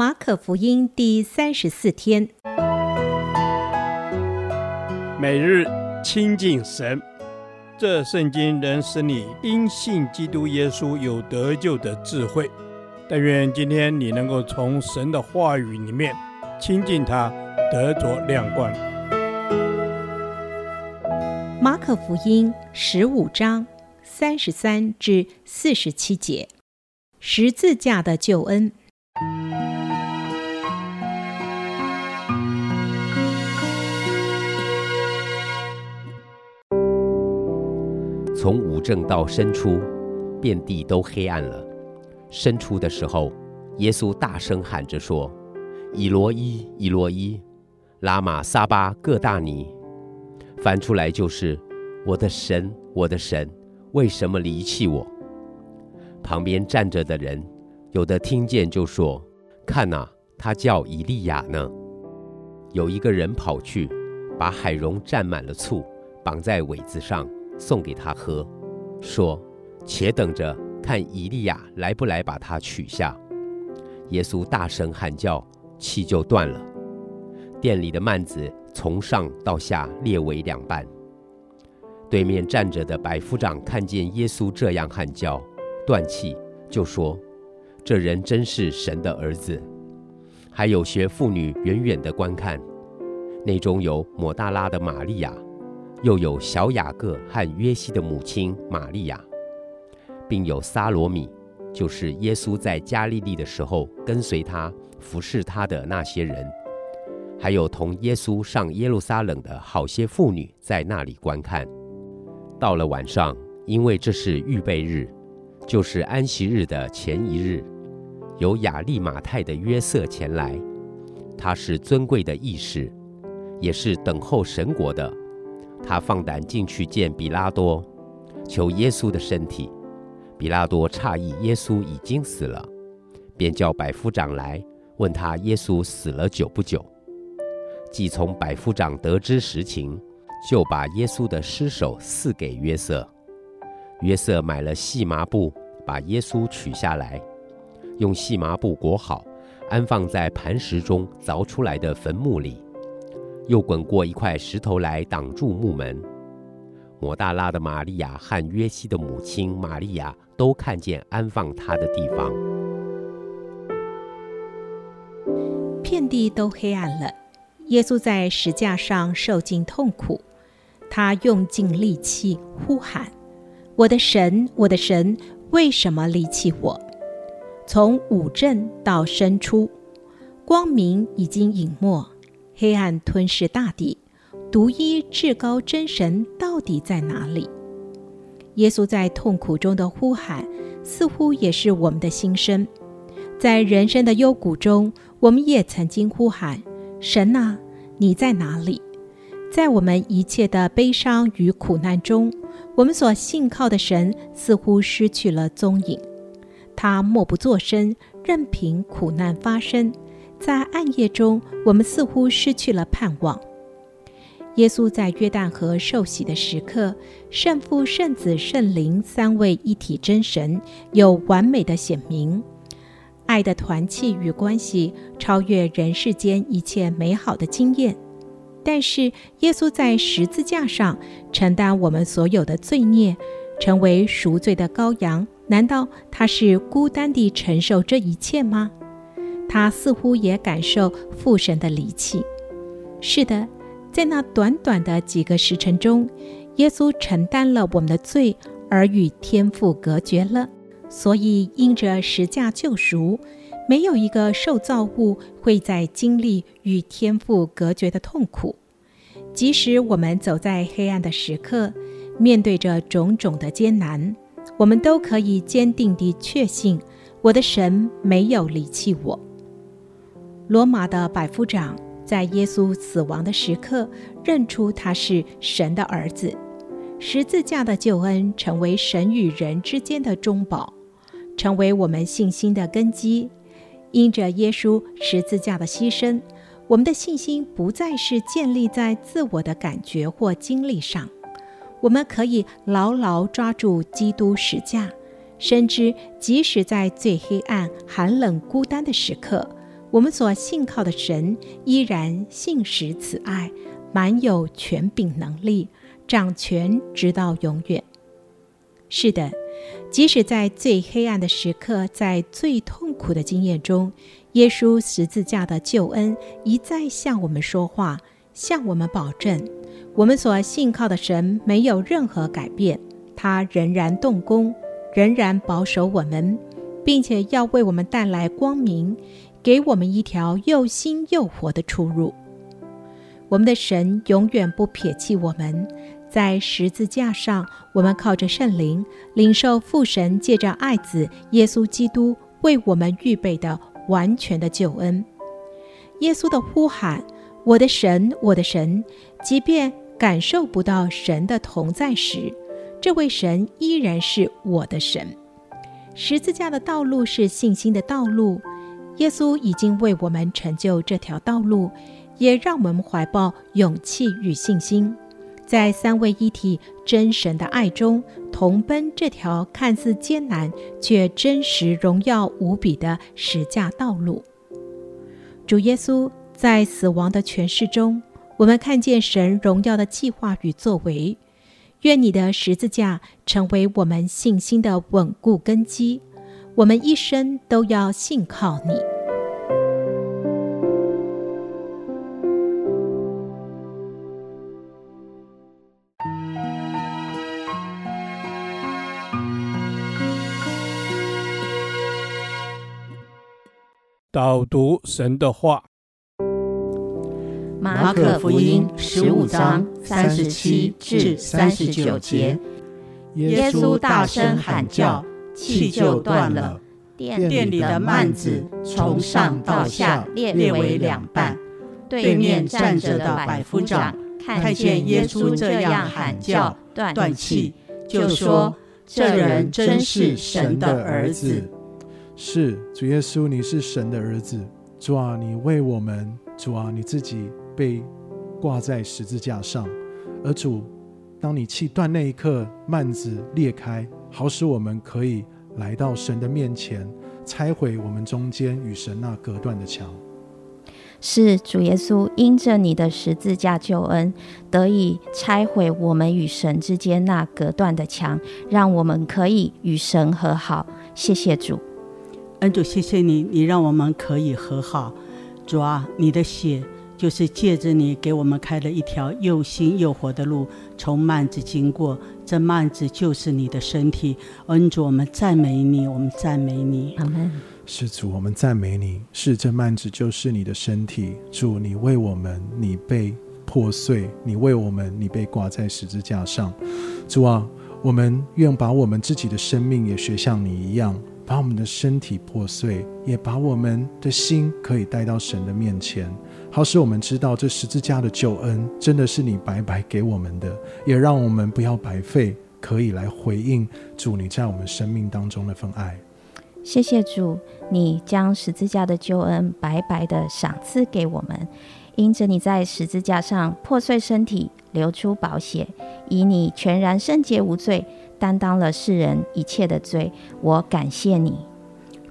马可福音第三十四天，每日亲近神，这圣经能使你因信基督耶稣有得救的智慧。但愿今天你能够从神的话语里面亲近他，得着亮光。马可福音十五章三十三至四十七节，十字架的救恩。从五正到申初，遍地都黑暗了。申初的时候，耶稣大声喊着说：“以罗伊，以罗伊，拉玛撒巴各大尼。”翻出来就是：“我的神，我的神，为什么离弃我？”旁边站着的人，有的听见就说：“看哪，他叫以利亚呢。”有一个人跑去，把海蓉蘸满了醋，绑在苇子上。送给他喝，说：“且等着看以利亚来不来把他取下。”耶稣大声喊叫，气就断了。店里的幔子从上到下裂为两半。对面站着的百夫长看见耶稣这样喊叫，断气，就说：“这人真是神的儿子。”还有些妇女远远地观看，内中有抹大拉的玛利亚。又有小雅各和约西的母亲玛利亚，并有撒罗米，就是耶稣在加利利的时候跟随他服侍他的那些人，还有同耶稣上耶路撒冷的好些妇女在那里观看。到了晚上，因为这是预备日，就是安息日的前一日，有雅利马太的约瑟前来，他是尊贵的义士，也是等候神国的。他放胆进去见比拉多，求耶稣的身体。比拉多诧异耶稣已经死了，便叫百夫长来问他耶稣死了久不久。既从百夫长得知实情，就把耶稣的尸首赐给约瑟。约瑟买了细麻布，把耶稣取下来，用细麻布裹好，安放在磐石中凿出来的坟墓里。又滚过一块石头来挡住木门。摩大拉的玛利亚和约西的母亲玛利亚都看见安放他的地方。遍地都黑暗了。耶稣在石架上受尽痛苦，他用尽力气呼喊：“我的神，我的神，为什么离弃我？”从午正到申初，光明已经隐没。黑暗吞噬大地，独一至高真神到底在哪里？耶稣在痛苦中的呼喊，似乎也是我们的心声。在人生的幽谷中，我们也曾经呼喊：“神啊，你在哪里？”在我们一切的悲伤与苦难中，我们所信靠的神似乎失去了踪影。他默不作声，任凭苦难发生。在暗夜中，我们似乎失去了盼望。耶稣在约旦河受洗的时刻，圣父、圣子、圣灵三位一体真神有完美的显明，爱的团契与关系超越人世间一切美好的经验。但是，耶稣在十字架上承担我们所有的罪孽，成为赎罪的羔羊，难道他是孤单地承受这一切吗？他似乎也感受父神的离弃。是的，在那短短的几个时辰中，耶稣承担了我们的罪，而与天父隔绝了。所以，因着十架救赎，没有一个受造物会在经历与天父隔绝的痛苦。即使我们走在黑暗的时刻，面对着种种的艰难，我们都可以坚定地确信，我的神没有离弃我。罗马的百夫长在耶稣死亡的时刻认出他是神的儿子，十字架的救恩成为神与人之间的中保，成为我们信心的根基。因着耶稣十字架的牺牲，我们的信心不再是建立在自我的感觉或经历上，我们可以牢牢抓住基督十架，深知即使在最黑暗、寒冷、孤单的时刻。我们所信靠的神依然信实慈爱，满有权柄能力，掌权直到永远。是的，即使在最黑暗的时刻，在最痛苦的经验中，耶稣十字架的救恩一再向我们说话，向我们保证，我们所信靠的神没有任何改变，他仍然动工，仍然保守我们，并且要为我们带来光明，给我们一条又新又活的出路。我们的神永远不撇弃我们，在十字架上，我们靠着圣灵，领受父神借着爱子耶稣基督为我们预备的。完全的救恩，耶稣的呼喊：“我的神，我的神！”即便感受不到神的同在时，这位神依然是我的神。十字架的道路是信心的道路，耶稣已经为我们成就这条道路，也让我们怀抱勇气与信心，在三位一体真神的爱中，同奔这条看似艰难却真实荣耀无比的十架道路。主耶稣在死亡的权势中，我们看见神荣耀的计划与作为。愿你的十字架成为我们信心的稳固根基，我们一生都要信靠你。导读神的话，《马可福音》十五章三十七至三十九节，耶稣大声喊叫，气就断了，店里的幔子从上到下裂为两半。对面站着的百夫长看见耶稣这样喊叫断气，就说：“这人真是神的儿子。”是主耶稣，你是神的儿子。主啊，你为我们，主啊，你自己被挂在十字架上。而主，当你气断那一刻，幔子裂开，好使我们可以来到神的面前，拆毁我们中间与神那隔断的墙。是主耶稣，因着你的十字架救恩，得以拆毁我们与神之间那隔断的墙，让我们可以与神和好。谢谢主。恩主，谢谢你，你让我们可以和好。主啊，你的血就是借着你给我们开了一条又新又活的路，从幔子经过，这幔子就是你的身体。恩主，我们赞美你，我们赞美你。阿门。是主，我们赞美你。是这幔子就是你的身体。主，你为我们，你被破碎，你为我们，你被挂在十字架上。主啊，我们愿把我们自己的生命也学像你一样。把我们的身体破碎，也把我们的心可以带到神的面前，好使我们知道这十字架的救恩真的是你白白给我们的，也让我们不要白费，可以来回应主你在我们生命当中的份爱。谢谢主，你将十字架的救恩白白的赏赐给我们，因着你在十字架上破碎身体，流出宝血，以你全然圣洁无罪。担当了世人一切的罪，我感谢你。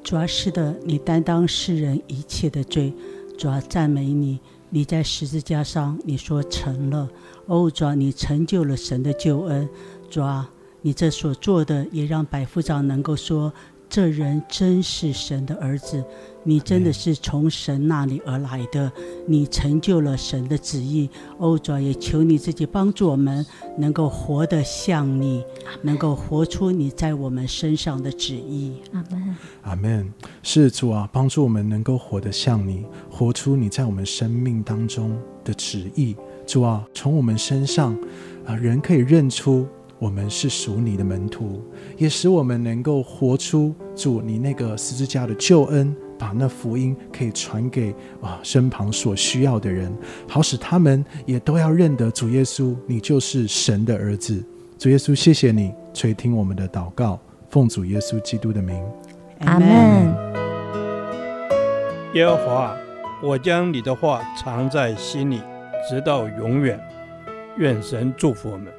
主要是的，你担当世人一切的罪，主要赞美你。你在十字架上，你说成了。哦，主啊，你成就了神的救恩。主啊，你这所做的，也让百夫长能够说。这人真是神的儿子，你真的是从神那里而来的，你成就了神的旨意。欧，主也求你自己帮助我们，能够活得像你，能够活出你在我们身上的旨意。阿门。阿门。是主啊，帮助我们能够活得像你，活出你在我们生命当中的旨意。主啊，从我们身上啊，人可以认出。我们是属你的门徒，也使我们能够活出主你那个十字架的救恩，把那福音可以传给啊身旁所需要的人，好使他们也都要认得主耶稣，你就是神的儿子。主耶稣，谢谢你垂听我们的祷告，奉主耶稣基督的名，阿门。耶和华，我将你的话藏在心里，直到永远。愿神祝福我们。